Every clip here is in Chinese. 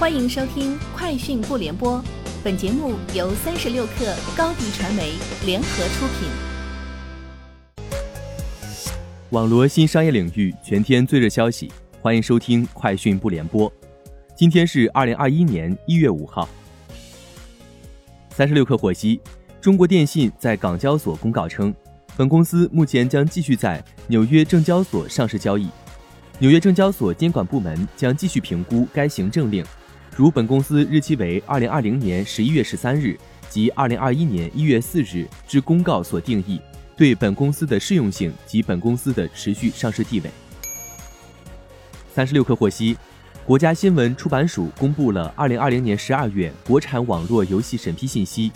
欢迎收听《快讯不联播》，本节目由三十六克高低传媒联合出品。网罗新商业领域全天最热消息，欢迎收听《快讯不联播》。今天是二零二一年一月五号。三十六克获悉，中国电信在港交所公告称，本公司目前将继续在纽约证交所上市交易。纽约证交所监管部门将继续评估该行政令。如本公司日期为二零二零年十一月十三日及二零二一年一月四日之公告所定义，对本公司的适用性及本公司的持续上市地位。三十六氪获悉，国家新闻出版署公布了二零二零年十二月国产网络游戏审批信息，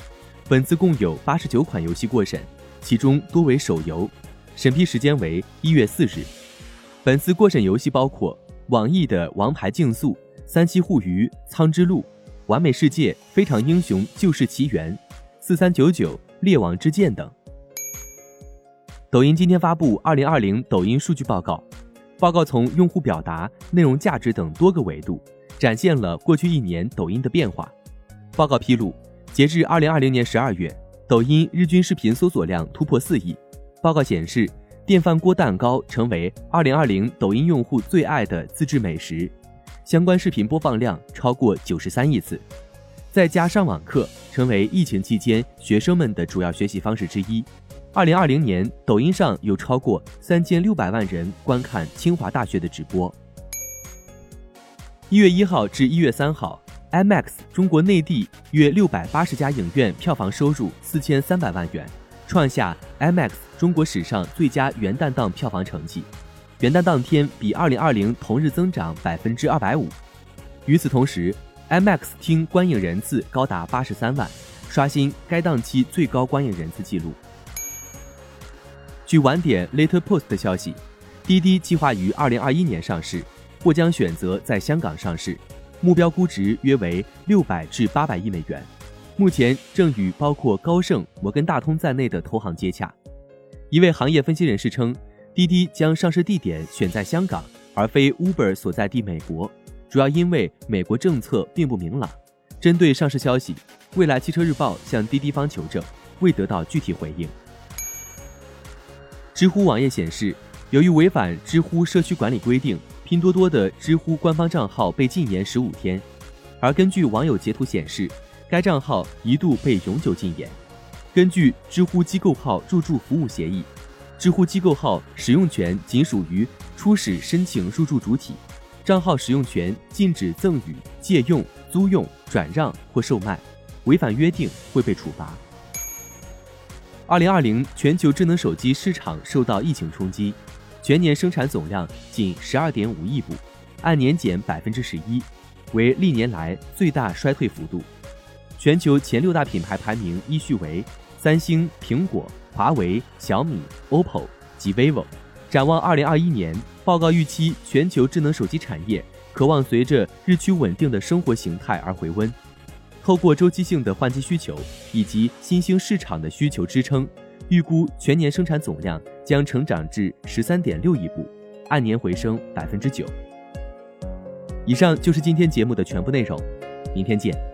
本次共有八十九款游戏过审，其中多为手游，审批时间为一月四日。本次过审游戏包括网易的《王牌竞速》。三七互娱、苍之路、完美世界、非常英雄、救世奇缘、四三九九、猎网之剑等。抖音今天发布二零二零抖音数据报告，报告从用户表达、内容价值等多个维度，展现了过去一年抖音的变化。报告披露，截至二零二零年十二月，抖音日均视频搜索量突破四亿。报告显示，电饭锅蛋糕成为二零二零抖音用户最爱的自制美食。相关视频播放量超过九十三亿次，在家上网课成为疫情期间学生们的主要学习方式之一。二零二零年，抖音上有超过三千六百万人观看清华大学的直播。一月一号至一月三号，IMAX 中国内地约六百八十家影院票房收入四千三百万元，创下 IMAX 中国史上最佳元旦档票房成绩。元旦当天比二零二零同日增长百分之二百五。与此同时，IMAX 厅观影人次高达八十三万，刷新该档期最高观影人次记录。据晚点 Later Post 的消息，滴滴计划于二零二一年上市，或将选择在香港上市，目标估值约为六百至八百亿美元。目前正与包括高盛、摩根大通在内的投行接洽。一位行业分析人士称。滴滴将上市地点选在香港，而非 Uber 所在地美国，主要因为美国政策并不明朗。针对上市消息，未来汽车日报向滴滴方求证，未得到具体回应。知乎网页显示，由于违反知乎社区管理规定，拼多多的知乎官方账号被禁言十五天，而根据网友截图显示，该账号一度被永久禁言。根据知乎机构号入驻服务协议。知乎机构号使用权仅属于初始申请入驻主体，账号使用权禁止赠与、借用、租用、转让或售卖，违反约定会被处罚。二零二零全球智能手机市场受到疫情冲击，全年生产总量仅十二点五亿部，按年减百分之十一，为历年来最大衰退幅度。全球前六大品牌排名依序为三星、苹果。华为、小米、OPPO 及 vivo。展望二零二一年，报告预期全球智能手机产业渴望随着日趋稳定的生活形态而回温。透过周期性的换机需求以及新兴市场的需求支撑，预估全年生产总量将成长至十三点六亿部，按年回升百分之九。以上就是今天节目的全部内容，明天见。